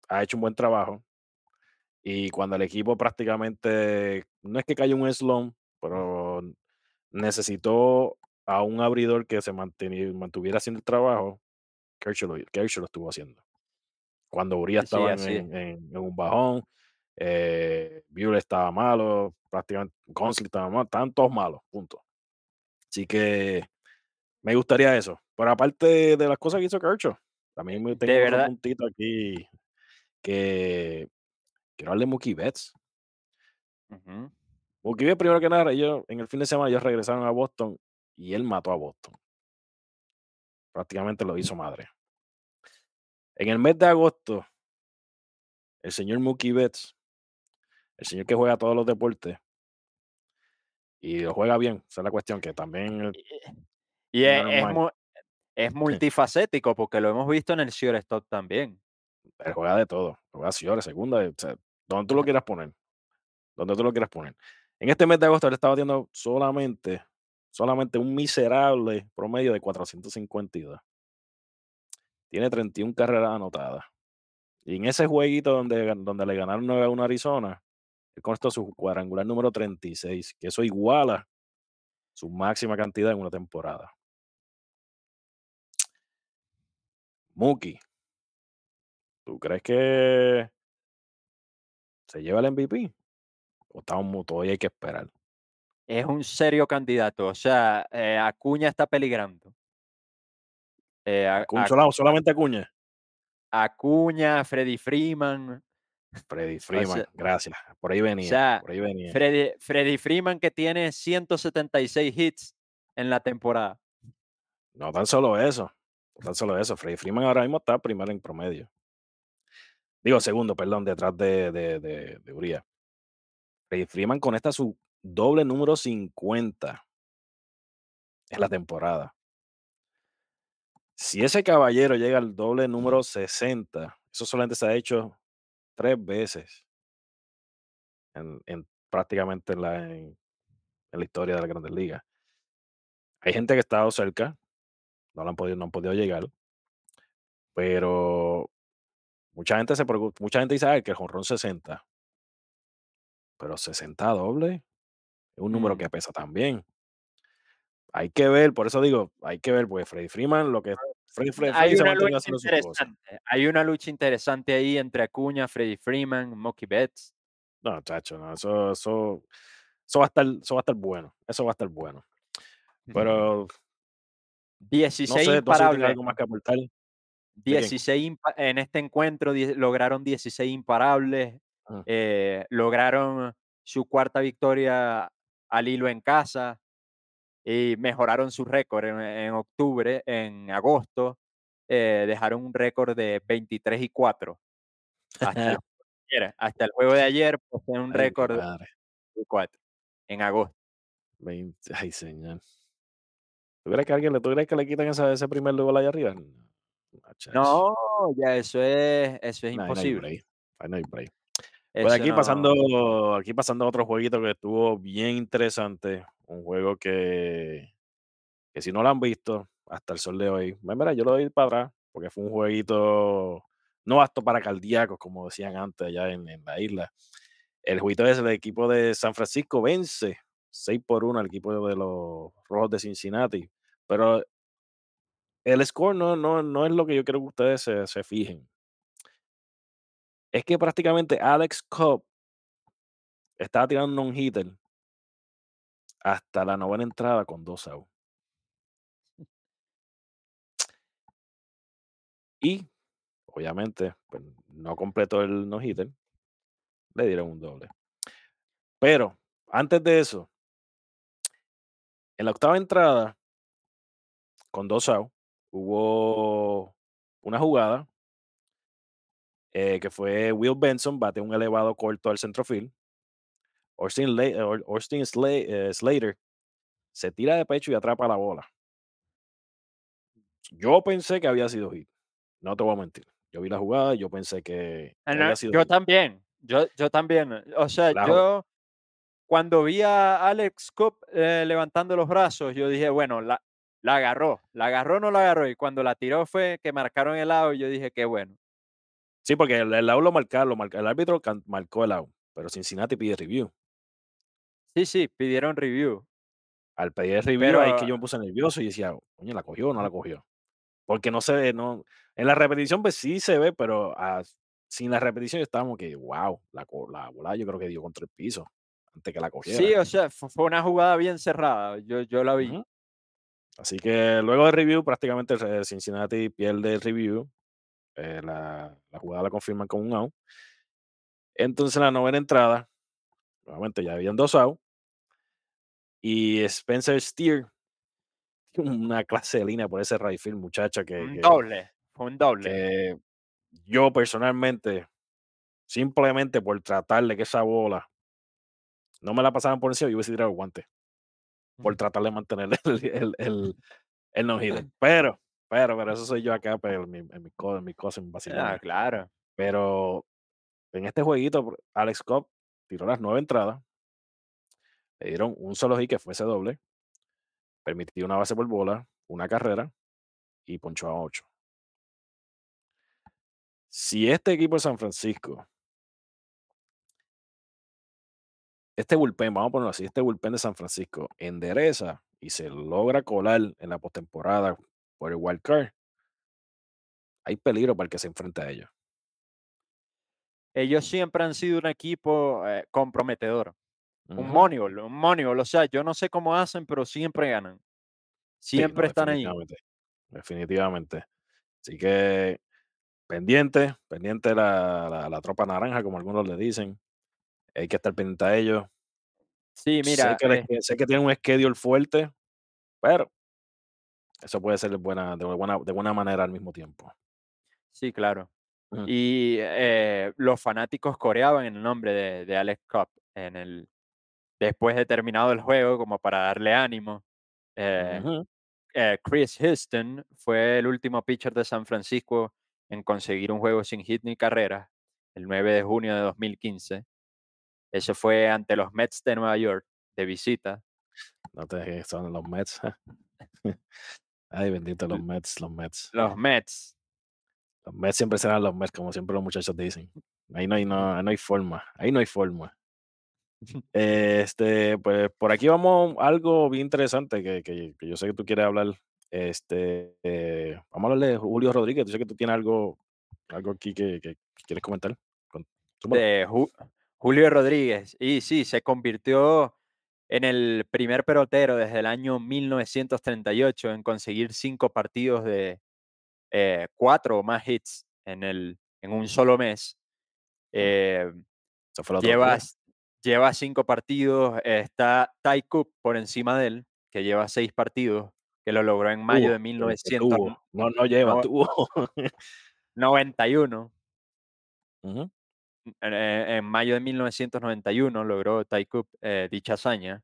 ha hecho un buen trabajo. Y cuando el equipo prácticamente, no es que cayó un slump, pero necesitó a un abridor que se mantuviera haciendo el trabajo, Kershaw lo, Kershaw lo estuvo haciendo. Cuando Urias Sí, estaba en, así es. en- en- en un bajón, eh, estaba malo, prácticamente Gonsley estaba malo, estaban todos malos, punto. Así que me gustaría eso. Pero aparte de las cosas que hizo Kershaw, también me tengo verdad, puntito aquí que quiero hablar de Mookie Betts. ujú. Mookie Betts, primero que nada, ellos en el fin de semana ellos regresaron a Boston y él mató a Boston. Prácticamente lo hizo madre. En el mes de agosto, el señor Mookie Betts, el señor que juega todos los deportes y lo juega bien, esa es la cuestión, que también el Y es, es mind, mu- es multifacético porque lo hemos visto en el shortstop también. él juega de todo, juega señores, segunda, o sea, donde tú lo quieras poner, donde tú lo quieras poner. En este mes de agosto él estaba teniendo solamente, solamente un miserable promedio de 452. Tiene 31 carreras anotadas. Y en ese jueguito donde, donde le ganaron 9 a 1 a Arizona, él constó su cuadrangular número 36, que eso iguala su máxima cantidad en una temporada. Mookie, ¿tú crees que se lleva el MVP? ¿O estamos todavía hay que esperar? Es un serio candidato. O sea, eh, Acuña está peligrando. Eh, Acuña, solamente Acuña. Acuña, Freddy Freeman. Freddy O Freeman, sea, gracias. Por ahí o venía, sea, por ahí venía. Freddy, Freddy Freeman que tiene 176 hits en la temporada. No tan solo eso, tan solo eso. Freddy Freeman ahora mismo está primero en promedio. Digo, segundo, perdón, detrás de, de, de, de Urias. Freddy Freeman conecta su doble número 50 en la temporada. Si ese caballero llega al doble número 60, eso solamente se ha hecho tres veces en, en prácticamente en la, en, en la historia de la Grandes Ligas. Hay gente que ha estado cerca, no, lo han, podido, no han podido llegar, pero mucha gente se preocupa, mucha gente dice "Ay, que el jonrón 60, pero 60 doble es un número Mm. que pesa también. Hay que ver, por eso digo, hay que ver, pues Freddy Freeman, lo que Freddy, Freddy, Hay Freddy se una lucha interesante. Hay una lucha interesante ahí entre Acuña, Freddy Freeman, Mookie Betts. No, chacho, no, eso, eso, eso va a estar, eso va a estar bueno, eso va a estar bueno. Pero 16 no sé, imparables. algo más que aportar. quién? 16 impa- en este encuentro lograron 16 imparables, Ujú. eh, lograron su cuarta victoria al hilo en casa y mejoraron su récord en, en octubre, en agosto, eh, dejaron un récord de 23 y 4 hasta el, ayer, hasta el juego de ayer, poseen un récord de madre. 4 en agosto. 20 ay, señor. ¿Tú crees que alguien le, tú crees que le quitan esa- ese primer lugar allá arriba? No, ya eso es, eso es No, ahí no hay imposible. break. Ahí no hay break. Pues Eso aquí no- pasando, aquí pasando a otro jueguito que estuvo bien interesante. Un juego que, que si no lo han visto hasta el sol de hoy, pues mira, yo lo doy para atrás, porque fue un jueguito no apto para cardíacos, como decían antes allá en, en la isla. El jueguito es el equipo de San Francisco vence 6 por 1 al equipo de los Rojos de Cincinnati. Pero el score no, no, no es lo que yo quiero que ustedes se, se fijen. Es que prácticamente Alex Cobb estaba tirando un hitter hasta la novena entrada con dos outs. Y, obviamente, pues, no completó el no-hitter. Le dieron un doble. Pero, antes de eso, en la octava entrada, con dos outs, hubo una jugada eh, que fue Will Benson, bate un elevado corto al centrofield. Austin, eh, Or- Austin Sla- eh, Slater se tira de pecho y atrapa la bola. Yo pensé que había sido hit. No te voy a mentir. Yo vi la jugada y yo pensé que, Ah, no, había sido yo hit. también, yo, yo también. O sea, La yo cuando vi a Alex Cobb eh, levantando los brazos, yo dije, bueno, la, la agarró, la agarró, no la agarró. Y cuando la tiró fue que marcaron el lado y yo dije, qué bueno. Sí, porque el, el out lo marcaron, marca- el árbitro marcó el out, pero Cincinnati pide review. Sí, sí, pidieron review. Al pedir el review, ahí que Pero- yo me puse nervioso y decía, coño, ¿la cogió o no la cogió? Porque no se ve, no. En la repetición, pues sí se ve, pero sin la repetición estábamos que, wow, la, la bola yo creo que dio contra el piso antes que la cogiera. Sí, o sea, fu- fue una jugada bien cerrada. Yo, yo la vi. Así que luego del review, prácticamente Cincinnati pierde el review. eh, la, la jugada la confirman con un out. Entonces, en la novena entrada, nuevamente ya habían dos outs. Y Spencer Steer, una clase de línea por ese right field, muchacha, que, un que- doble, fue un doble. que yo personalmente, simplemente por tratar de que esa bola no me la pasaran por encima, yo hubiese tirado el guante. Por tratar de mantener el, el, el, el no-hitter. Pero, pero, pero eso soy yo acá, pero en mi, en mi, en mi cosa, en mi Ah, claro. Pero en este jueguito, Alex Cobb tiró las nueve entradas. Le dieron un solo hit que fuese doble. Permitió una base por bola, una carrera y ponchó a ocho. Si este equipo de San Francisco, este bullpen, vamos a ponerlo así, este bullpen de San Francisco endereza y se logra colar en la postemporada por el wild card, hay peligro para el que se enfrente a ellos. Ellos siempre han sido un equipo eh, comprometedor. Un. Moneyball, un Moneyball. O sea, yo no sé cómo hacen, pero siempre ganan. Sí, no, Siempre están ahí. definitivamente, Definitivamente. Así que pendiente, pendiente la, la, la tropa naranja, como algunos le dicen. Hay que estar pendiente a ellos. Sí, mira, sé, que el eh, sé que tienen un schedule fuerte, pero eso puede ser de buena, de buena, de buena manera al mismo tiempo. sí, claro. Ujú. Y eh, los fanáticos coreaban el nombre de, de Alex Cobb en el, después de terminado el juego, como para darle ánimo. Eh, eh, Chris Houston fue el último pitcher de San Francisco en conseguir un juego sin hit ni carrera, el 9 de junio de 2015. Eso fue ante los Mets de Nueva York, de visita. No te dejes, son los Mets. Ay, bendito los Mets, los Mets. Los Mets. Los Mets siempre serán los Mets, como siempre los muchachos dicen. Ahí no hay, no, ahí no hay forma. Ahí no hay forma. Este, pues por aquí vamos a algo bien interesante que, que- que yo sé que tú quieres hablar. Este, eh, vamos a hablar de Julio Rodríguez. Yo sé que tú tienes algo, algo aquí que, que- que quieres comentar. Con- de Ju- Julio Rodríguez. Y sí, se convirtió en el primer pelotero desde el año 1938 en conseguir cinco partidos de eh, cuatro o más hits en, el, en un solo mes. Eh, lleva, lleva cinco partidos. está Ty Cook por encima de él, que lleva seis partidos, que lo logró en mayo de que- que 1991. tuvo. No, no lleva, no- tuvo. Ujú. en, eh, en mayo de 1991 logró Cobb, eh, dicha hazaña.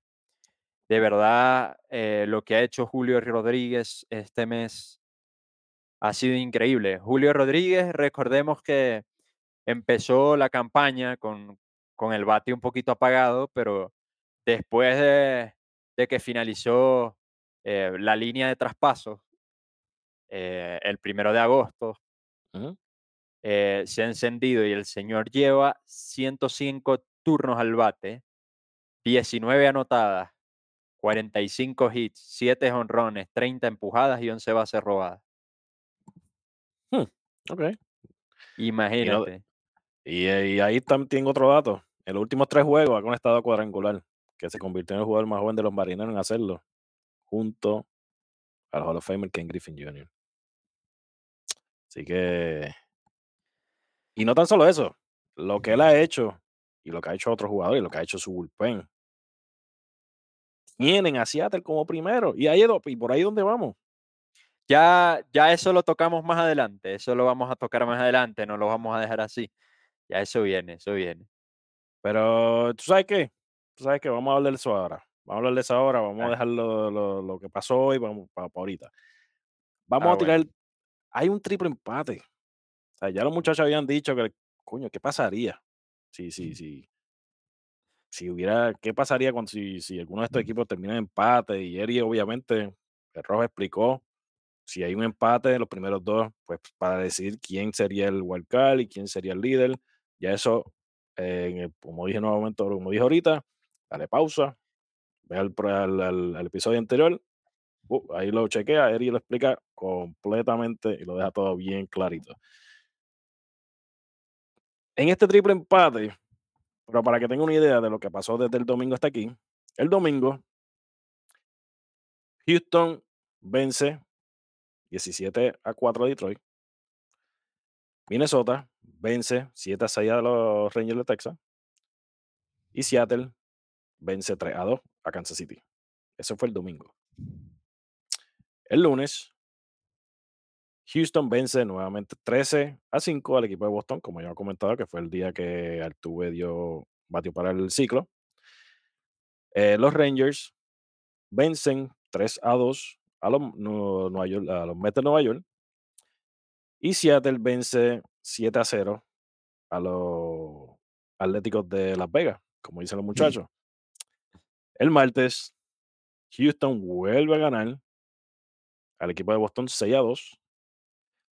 De verdad, eh, lo que ha hecho Julio Rodríguez este mes ha sido increíble. Julio Rodríguez, recordemos que empezó la campaña con, con el bate un poquito apagado, pero después de, que finalizó eh, la línea de traspasos eh, el primero de agosto. Eh, se ha encendido y el señor lleva 105 turnos al bate, 19 anotadas, 45 hits, 7 honrones, 30 empujadas y 11 bases robadas. Ok. Imagínate. Y, eh, y ahí también tengo otro dato. En los últimos tres juegos ha conectado cuadrangular, que se convirtió en el jugador más joven de los marineros en hacerlo, junto al Hall of Famer Ken Griffin Jr. Así que. Y no tan solo eso, lo que él ha hecho y lo que ha hecho otro jugador y lo que ha hecho su bullpen. Tienen a Seattle como primero. Y, ahí, y por ahí donde vamos. Ya, ya eso lo tocamos más adelante. Eso lo vamos a tocar más adelante. No lo vamos a dejar así. Ya eso viene, eso viene. Pero, ¿tú sabes qué? ¿Tú sabes qué? Vamos a hablar de eso ahora. Vamos a hablar de eso ahora. Vamos a dejar lo, lo, que pasó hoy vamos, para, ahorita. Vamos Ah, a tirar. Hay un triple empate. O sea, ya los muchachos habían dicho que, coño, ¿qué pasaría? Sí, sí, sí. Si hubiera, ¿qué pasaría cuando si, si alguno de estos equipos termina en empate? Y Eri, obviamente, el Rojo explicó si hay un empate de los primeros dos, pues para decidir quién sería el wildcard y quién sería el líder. Ya eso, eh, como dije nuevamente, como dije ahorita, dale pausa, ve al, al, al, episodio anterior, uh, ahí lo chequea, Eri lo explica completamente y lo deja todo bien clarito. En este triple empate, pero para que tenga una idea de lo que pasó desde el domingo hasta aquí, el domingo, Houston vence 17 a 4 a Detroit. Minnesota vence 7 a 6 a los Rangers de Texas. Y Seattle vence 3 a 2 a Kansas City. Eso fue el domingo. El lunes, Houston vence nuevamente 13 a 5 al equipo de Boston, como ya he comentado, que fue el día que Altuve dio batió para el ciclo. Eh, los Rangers vencen 3 a 2 a los, Nueva York, a los Mets de Nueva York. Y Seattle vence 7 a 0 a los Atléticos de Las Vegas, como dicen los muchachos. El martes, Houston vuelve a ganar al equipo de Boston 6 a 2.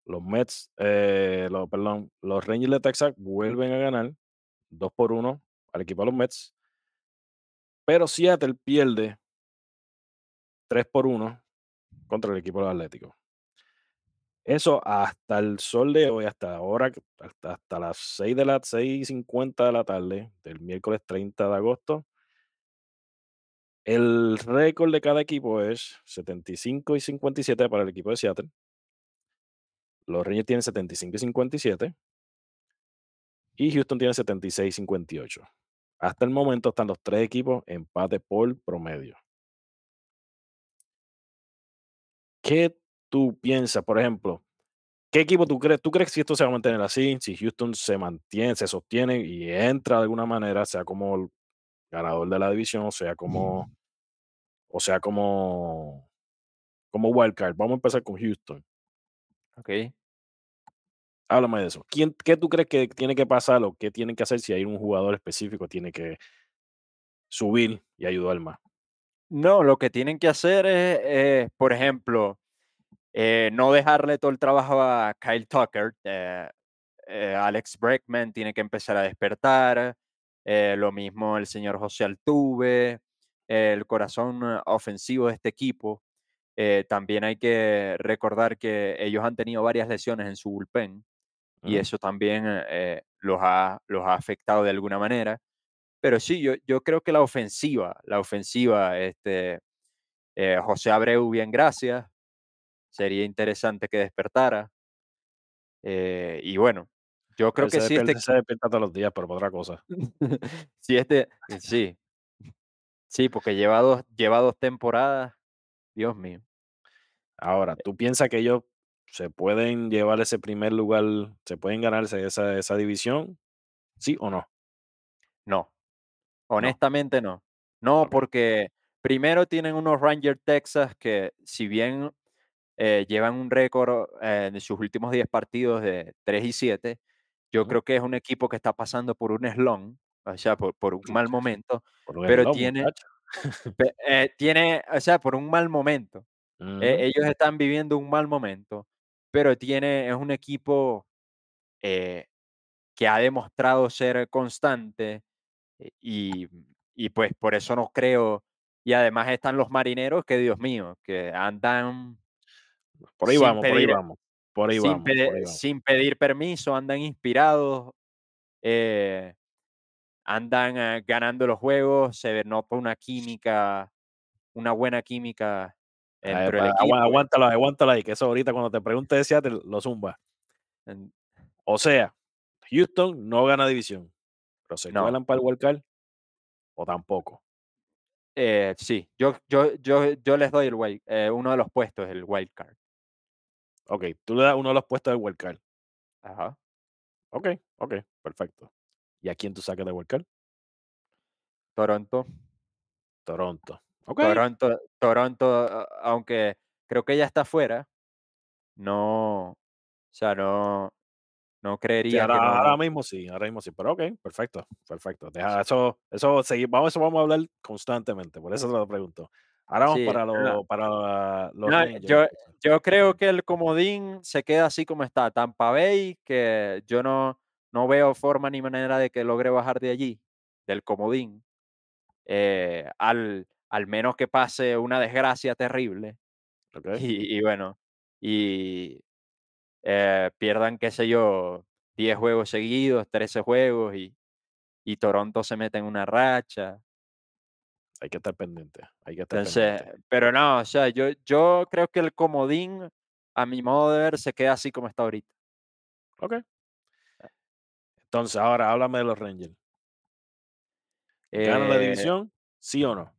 Los Mets, eh, los, perdón, los Rangers de Texas vuelven a ganar 2 por 1 al equipo de los Mets. Pero Seattle pierde 3 por 1 contra el equipo de los Atléticos. Eso hasta el sol de hoy, hasta ahora, hasta, hasta las 6 de las 6.50 de la tarde del miércoles 30 de agosto. El récord de cada equipo es 75 y 57 para el equipo de Seattle. Los Rangers tienen 75 y 57. Y Houston tiene 76 y 58. Hasta el momento están los tres equipos empate por promedio. ¿Qué tú piensas, por ejemplo? ¿Qué equipo tú crees? ¿Tú crees que esto se va a mantener así? Si Houston se mantiene, se sostiene y entra de alguna manera, sea como el ganador de la división, o sea como, o sea como, como wildcard. Vamos a empezar con Houston. Ok. Háblame de eso. ¿Quién, ¿Qué tú crees que tiene que pasar o qué tienen que hacer si hay un jugador específico tiene que subir y ayudar más? No, lo que tienen que hacer es, eh, por ejemplo, eh, no dejarle todo el trabajo a Kyle Tucker. Eh, Alex Breckman tiene que empezar a despertar. lo mismo el señor José Altuve, el corazón ofensivo de este equipo. También hay que recordar que ellos han tenido varias lesiones en su bullpen y eso también los, ha, los ha afectado de alguna manera. Pero sí, yo, yo creo que la ofensiva, la ofensiva, este, eh, José Abreu, bien, gracias. Sería interesante que despertara. Eh, y bueno, yo creo que sí. Este, se despierta todos los días, pero por otra cosa. sí, este, sí. Sí, porque lleva dos, lleva dos temporadas. Dios mío. Ahora, ¿tú piensas que ellos se pueden llevar ese primer lugar, se pueden ganarse esa, esa división? ¿Sí o no? No, honestamente no. No, porque primero tienen unos Rangers Texas que si bien eh, llevan un récord eh, de sus últimos 10 partidos de 3 y 7, yo Ujú. creo que es un equipo que está pasando por un slump, o sea, por, por un mal momento, Por pero tiene, muchacho. eh, tiene, o sea, por un mal momento. Eh, Ujú. ellos están viviendo un mal momento, pero tiene, es un equipo eh, que ha demostrado ser constante eh, y, y pues por eso no creo. Y además están los marineros que, Dios mío, que andan Por ahí vamos, por ahí pedir, vamos. Por ahí sin, vamos, por ahí vamos. sin pedir permiso, andan inspirados, eh, andan eh, ganando los juegos, se nota una química, una buena química del está, agua- equipo. Aguántalo, aguántalo ahí, que eso ahorita cuando te pregunte de Seattle, lo zumba. O sea, Houston no gana división, pero se No. para el wildcard o tampoco. eh, sí, yo, yo, yo, yo les doy el wild, eh, uno de los puestos, el wild card. Ok, tú le das uno de los puestos del wildcard. Ajá. Ok, ok, perfecto. ¿Y a quién tú sacas de wildcard? Toronto. Toronto. Ok, Toronto, Toronto, aunque creo que ya está fuera, no, o sea, no, no Sí, creería ahora, que ahora mismo sí, ahora mismo sí, pero ok, perfecto, perfecto. Deja eso, eso seguir, vamos, eso vamos a hablar constantemente, por eso te lo pregunto. Ahora vamos Sí, para, no, los para los no, yo, yo creo que el comodín se queda así como está. Tampa Bay, que yo no, no veo forma ni manera de que logre bajar de allí, del comodín, eh, al, al menos que pase una desgracia terrible. Ok, Y, y bueno, y eh, pierdan, qué sé yo, 10 juegos seguidos, 13 juegos y, y Toronto se mete en una racha. hay que estar pendiente, hay que estar Entonces, pendiente. pero no, o sea, yo, yo creo que el comodín, a mi modo de ver, se queda así como está ahorita. Ok. Entonces, ahora háblame de los Rangers. ¿Ganan la Eh, división? ¿Sí o no?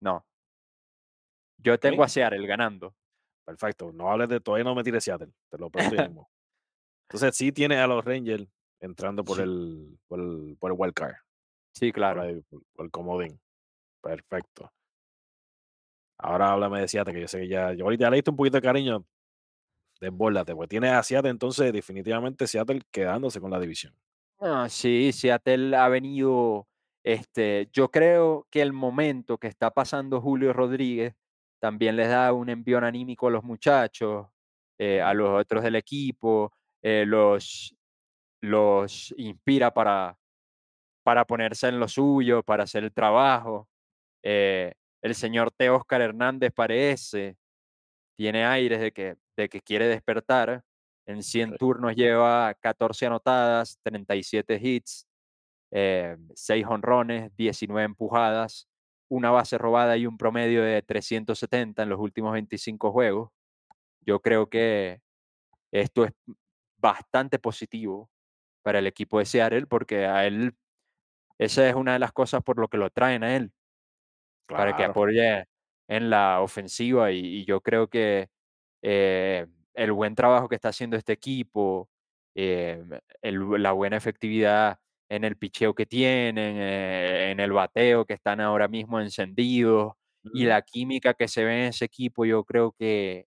no. Yo tengo a Seattle ganando. perfecto. No hables de todavía no me tires Seattle, te lo pregunto ya mismo. Entonces, sí tienes a los Rangers entrando por Sí, el, por el, por el wild card, sí, por, claro. ahí, por- por el comodín. Perfecto. Ahora háblame de Seattle, que yo sé que ya, yo ahorita ya le diste un poquito de cariño, desbórdate, porque tienes a Seattle, entonces definitivamente Seattle quedándose con la división. Ah, sí, Seattle ha venido, este, yo creo que el momento que está pasando Julio Rodríguez también les da un envión anímico a los muchachos, eh, a los otros del equipo, eh, los, los inspira para, para ponerse en lo suyo, para hacer el trabajo. Eh, el señor T. Oscar Hernández parece, tiene aires de que, de que quiere despertar. En 100 ok, turnos lleva 14 anotadas, 37 hits, eh, 6 honrones, 19 empujadas, una base robada y un promedio de 370 en los últimos 25 juegos. Yo creo que esto es bastante positivo para el equipo de Seattle porque a él, esa es una de las cosas por lo que lo traen a él, para que apoye en la ofensiva y, y yo creo que eh, el buen trabajo que está haciendo este equipo, eh, el- la buena efectividad en el picheo que tienen, eh, en el bateo que están ahora mismo encendidos y Ujú, la química que se ve en ese equipo, yo creo que,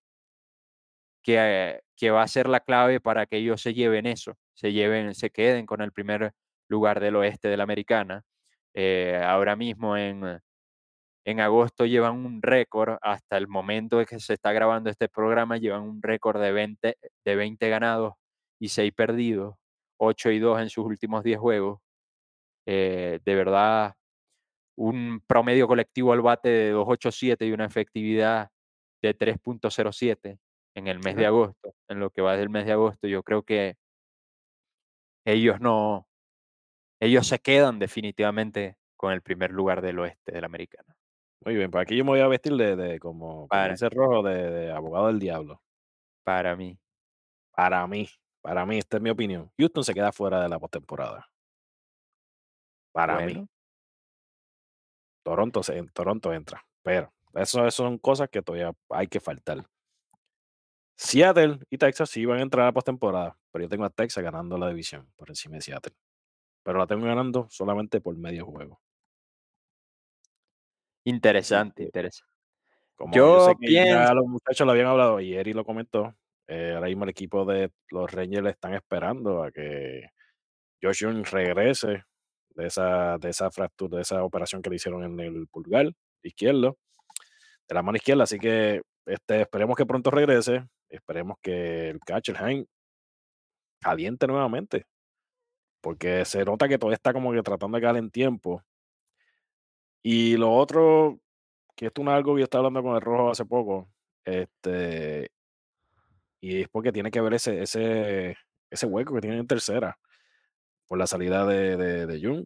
que, que va a ser la clave para que ellos se lleven eso, se lleven, se queden con el primer lugar del oeste de la americana. Eh, ahora mismo en, en agosto llevan un récord, hasta el momento de que se está grabando este programa, llevan un récord de 20, de 20 ganados y 6 perdidos, 8 y 2 en sus últimos 10 juegos. Eh, de verdad, un promedio colectivo al bate de 2.87 y una efectividad de 3.07 en el mes de agosto, en lo que va del mes de agosto. Yo creo que ellos no, ellos se quedan definitivamente con el primer lugar del oeste de la americana. Muy bien, pues aquí yo me voy a vestir de, de como, Para, Rojo, de, de abogado del diablo. para mí. Para mí, para mí, esta es mi opinión. Houston se queda fuera de la postemporada. Para mí. Toronto, se, en Toronto entra. Pero eso, eso son cosas que todavía hay que faltar. Seattle y Texas sí van a entrar a la postemporada, pero yo tengo a Texas ganando la división por encima de Seattle. Pero la tengo ganando solamente por medio juego. Interesante, interesante. como yo Yo sé que pienso, ya los muchachos lo habían hablado y Eri lo comentó, eh, ahora mismo el equipo de los Rangers están esperando a que Josh Young regrese de esa, de esa fractura, de esa operación que le hicieron en el pulgar izquierdo, de la mano izquierda. Así que este, esperemos que pronto regrese. Esperemos que el catcher Hank caliente nuevamente. Porque se nota que todavía está como que tratando de caer en tiempo. Y lo otro, que esto es algo que yo estaba hablando con el rojo hace poco, este, y es porque tiene que ver ese, ese, ese hueco que tiene en tercera por la salida de, de, de Jung.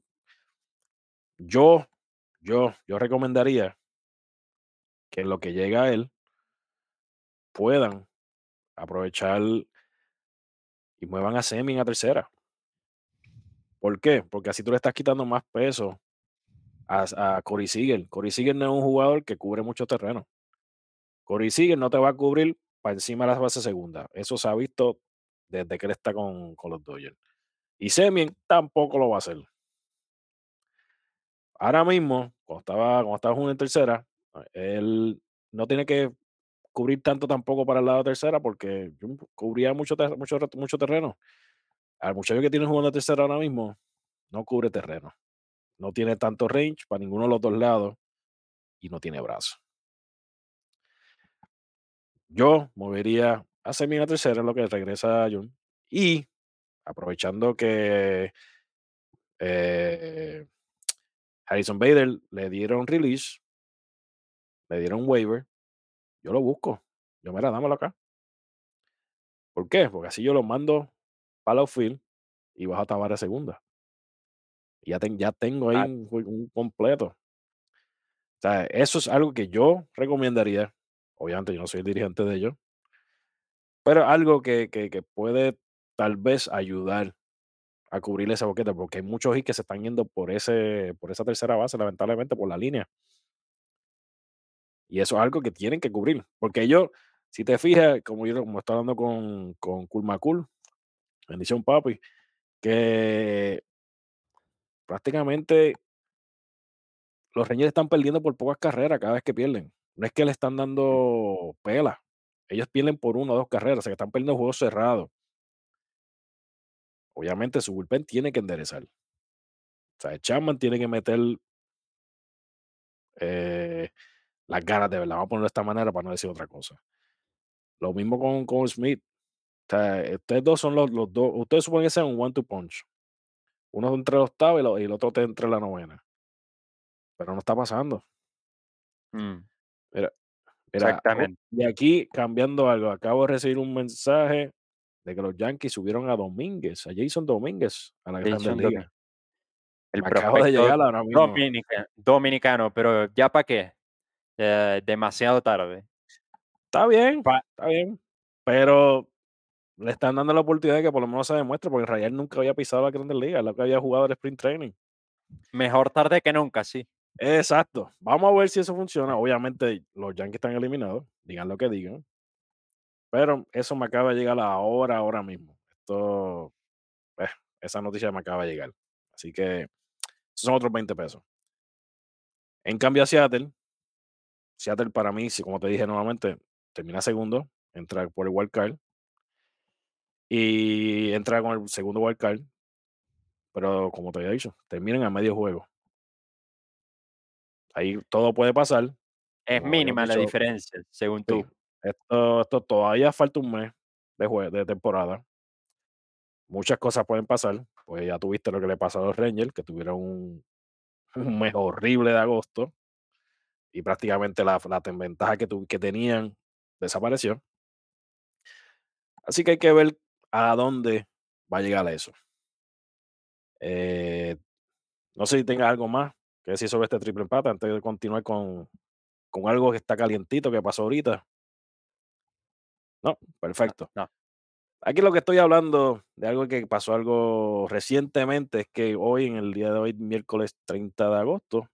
Yo, yo, yo recomendaría que en lo que llega a él puedan aprovechar y muevan a Semi a tercera. ¿Por qué? Porque así tú le estás quitando más peso a, a Corey Seager. Corey no es un jugador que cubre mucho terreno. Corey Seager no te va a cubrir para encima de las bases segunda. Eso se ha visto desde que él está con, los Dodgers. Y Semien tampoco lo va a hacer. Ahora mismo, cuando estaba, cuando estaba en tercera, él no tiene que cubrir tanto tampoco para el lado tercera porque cubría mucho, mucho, mucho terreno. Al muchacho que tiene jugando tercera ahora mismo, no cubre terreno. No tiene tanto range para ninguno de los dos lados y no tiene brazo. Yo movería a Semien a tercera, lo que regresa a Jun. Y aprovechando que eh, Harrison Bader le dieron release, le dieron waiver, yo lo busco. Yo, mira, dámelo acá. ¿Por qué? Porque así yo lo mando para la field y bajo a Tavares segunda. Y ya, ya tengo ahí un, un, completo. O sea, eso es algo que yo recomendaría. Obviamente yo no soy el dirigente de ellos. Pero algo que, que, que puede tal vez ayudar a cubrir esa boqueta, porque hay muchos hits que se están yendo por, ese, por esa tercera base, lamentablemente, por la línea. Y eso es algo que tienen que cubrir, porque ellos, si te fijas, como yo como estoy hablando con, con Kulmakul, bendición papi, que prácticamente los Rangers están perdiendo por pocas carreras cada vez que pierden. No es que le están dando pela. Ellos pierden por una o dos carreras, o sea que están perdiendo juegos cerrados obviamente su bullpen tiene que enderezar. O sea, Chapman tiene que meter eh, las ganas de verdad. Vamos a ponerlo de esta manera para no decir otra cosa. Lo mismo con, con Smith. O sea, ustedes dos son los, los dos. Ustedes suponen que sea un one to punch. Uno entre los octava y, el otro entre la novena. Pero no está pasando. Mm. Mira, mira, Exactamente. Y aquí cambiando algo. Acabo de recibir un mensaje de que los Yankees subieron a Domínguez, a Jason Domínguez, a la Grande Jason Liga. Domínguez. El Acaba de llegar ahora mismo. dominica- dominicano, pero ya para qué? Eh, demasiado tarde. Está bien, Pa- está bien. Pero le están dando la oportunidad de que por lo menos se demuestre, porque Rayal nunca había pisado la Grandes Ligas, lo que había jugado el sprint training. Mejor tarde que nunca, sí. Exacto. Vamos a ver si eso funciona. Obviamente, los Yankees están eliminados, digan lo que digan. Pero eso me acaba de llegar ahora, ahora mismo. Esto, eh, esa noticia me acaba de llegar. Así que esos son otros 20 pesos. En cambio, a Seattle, Seattle para mí, si como te dije nuevamente, termina segundo, entra por el wild card y entra con el segundo wild card. Pero como te había dicho, terminan a medio juego. Ahí todo puede pasar. Es Como mínima la diferencia, según Sí, tú. esto, esto todavía falta un mes de, jue- de temporada. Muchas cosas pueden pasar. Pues ya tuviste lo que le pasó a los Rangers, que tuvieron un, un mes horrible de agosto y prácticamente la, ventaja que, tu- que tenían desapareció. Así que hay que ver a dónde va a llegar eso. Eh, no sé si tenga algo más que decir sobre este triple empate antes de continuar con, con algo que está calientito que pasó ahorita. No, perfecto. no. Aquí lo que estoy hablando de algo que pasó algo recientemente es que hoy, en el día de hoy, miércoles 30 de agosto,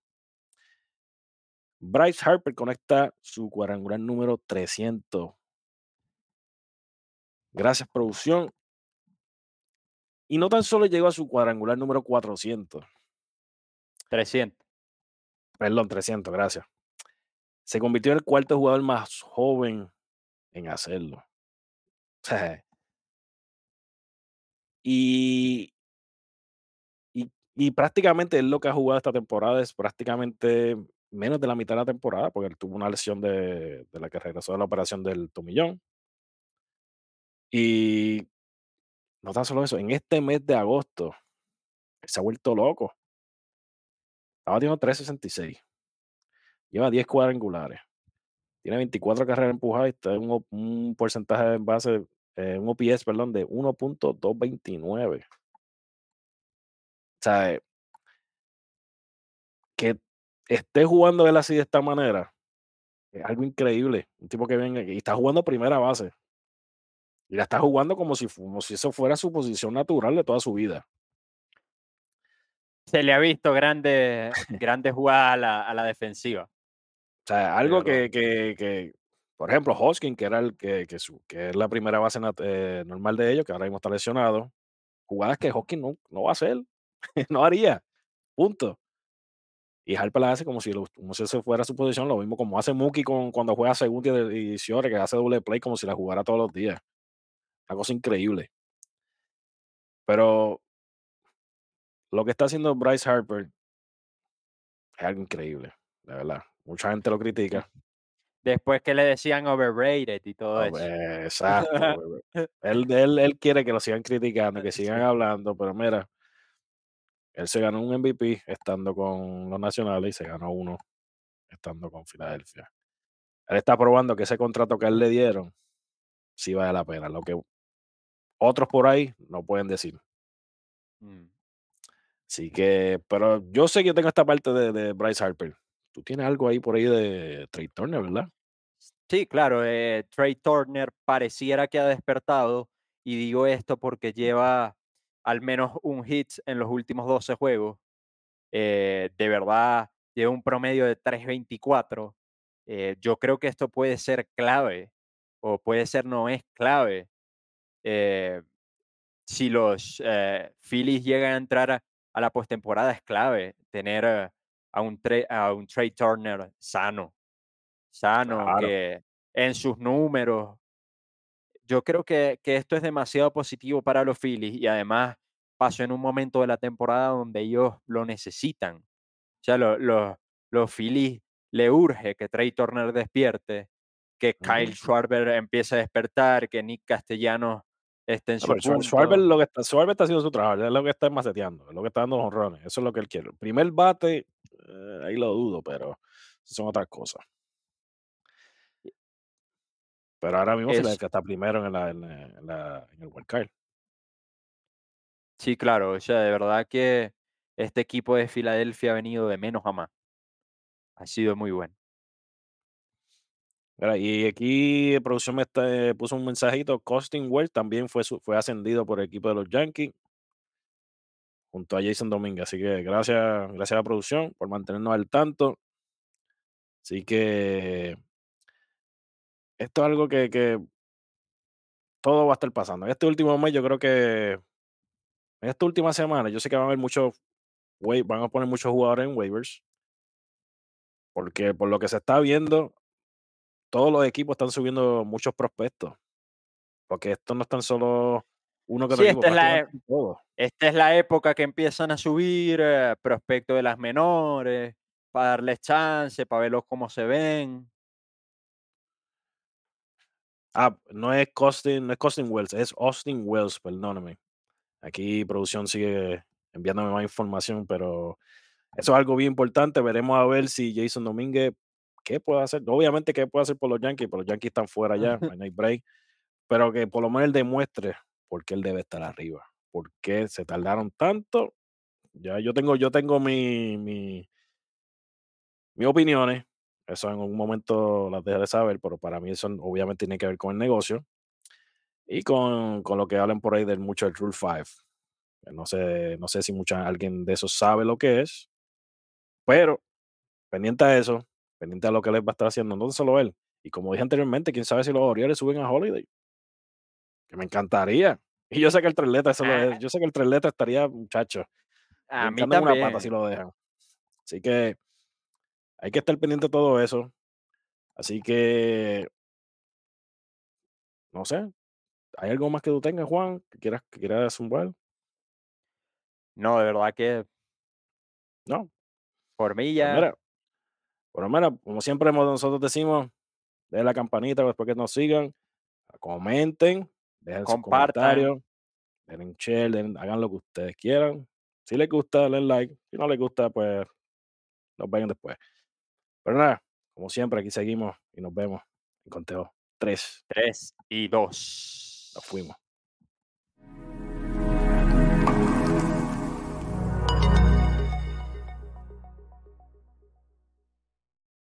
Bryce Harper conecta su cuadrangular número 300. Gracias, producción. Y no tan solo llegó a su cuadrangular número 400, 300. perdón, 300, gracias. Se convirtió en el cuarto jugador más joven en hacerlo. Y, y, y prácticamente él lo que ha jugado esta temporada es prácticamente menos de la mitad de la temporada, porque él tuvo una lesión de, de la que regresó de la operación del tomillón. Y no tan solo eso, en este mes de agosto, se ha vuelto loco. Estaba teniendo 366. Lleva 10 cuadrangulares. Tiene 24 carreras empujadas está en un, un porcentaje en base, eh, un OPS, perdón, de 1.229. O sea, que esté jugando él así de esta manera es algo increíble. Un tipo que venga y está jugando primera base. Y la está jugando como si, como si eso fuera su posición natural de toda su vida. Se le ha visto grandes grandes jugadas a la, a la defensiva. O sea, algo que, que, que, por ejemplo, Hoskin, que era el que, que, su- que es la primera base eh, normal de ellos, que ahora mismo está lesionado, jugadas que Hoskin no, no va a hacer, no haría, punto. Y Harper las hace como si, lo- como si ese fuera su posición, lo mismo como hace Mookie con, cuando juega segunda y y Ciore, que hace doble play como si la jugara todos los días. Una cosa increíble. Pero lo que está haciendo Bryce Harper es algo increíble, de verdad. Mucha gente lo critica. Después que le decían overrated y todo Oh, eso. eh, exacto. Él, él, él quiere que lo sigan criticando, que sigan hablando, pero mira, él se ganó un MVP estando con los nacionales y se ganó uno estando con Filadelfia. Él está probando que ese contrato que él le dieron sí vale la pena, lo que otros por ahí no pueden decir. Mm. Así que, pero yo sé que yo tengo esta parte de, de Bryce Harper. Tú tienes algo ahí por ahí de Trey Turner, ¿verdad? Sí, claro, eh, Trey Turner pareciera que ha despertado y digo esto porque lleva al menos un hit en los últimos 12 juegos. eh, de verdad, lleva un promedio de 3.24. eh, yo creo que esto puede ser clave o puede ser no es clave. Eh, si los eh, Phillies llegan a entrar a, a la postemporada es clave tener eh, a, un a un Trey Turner sano sano, Claro. que en sus números. Yo creo que, que esto es demasiado positivo para los Phillies y además pasó en un momento de la temporada donde ellos lo necesitan. O sea, lo- lo- los Phillies le urge que Trey Turner despierte, que Kyle. Schwarber empiece a despertar, que Nick Castellanos en Schwar- Schwarber lo que está, Schwarber está haciendo su trabajo, es lo que está maceteando, es lo que está dando honrones, eso es lo que él quiere. El primer bate, eh, ahí lo dudo, pero son otras cosas. Pero ahora mismo Es, Filadelfia está primero en, la, en, la- en la- en el wild card. sí, claro, o sea, de verdad que este equipo de Filadelfia ha venido de menos a más. Ha sido muy bueno. Y aquí producción me eh, puso un mensajito, Costin Wells también fue, fue ascendido por el equipo de los Yankees junto a Jason Dominguez. Así que gracias, gracias a la producción por mantenernos al tanto. Así que esto es algo que, que todo va a estar pasando. En este último mes, yo creo que en esta última semana, yo sé que van a haber muchos, van a poner muchos jugadores en waivers, porque por lo que se está viendo, todos los equipos están subiendo muchos prospectos, porque esto no es tan solo uno que Sí, esta es la, e. Esta es la época que empiezan a subir eh, prospectos de las menores, para darles chance, para verlos cómo se ven. Ah, no es Costin, no es Costin Wells, es Austin Wells, perdóname. Aquí producción sigue enviándome más información, pero eso es algo bien importante. Veremos a ver si Jason Domínguez, ¿qué puede hacer? Obviamente, ¿qué puede hacer por los Yankees? Pero los Yankees están fuera ya, no hay break. Pero que por lo menos él demuestre por qué él debe estar arriba. ¿Por qué se tardaron tanto? Ya yo tengo, yo tengo mi, mi, mis opiniones. Eso en un momento las dejaré saber, pero para mí eso obviamente tiene que ver con el negocio y con, con lo que hablan por ahí del mucho del Rule 5. No sé, no sé si mucha, alguien de esos sabe lo que es, pero pendiente a eso, pendiente a lo que él va a estar haciendo, no solo él. Y como dije anteriormente, quién sabe si los Orioles suben a Holiday, que me encantaría. Y yo sé que el tres letras, eso lo Ah, es, yo sé que el tres letras estaría, muchacho, a mí en una pata si también. lo dejan. Así que hay que estar pendiente de todo eso. Así que, no sé, ¿hay algo más que tú tengas, Juan, que quieras, que quieras zumbar? No, de verdad que No, por mí pues ya mira, por lo menos, como siempre nosotros decimos, den la campanita después que nos sigan, comenten, dejen sus compartan. comentarios, den share, den- hagan lo que ustedes quieran. Si les gusta, den like. Si no les gusta, pues nos ven después. Pero nada, como siempre, aquí seguimos y nos vemos en conteo 3. 3 y 2. Nos fuimos.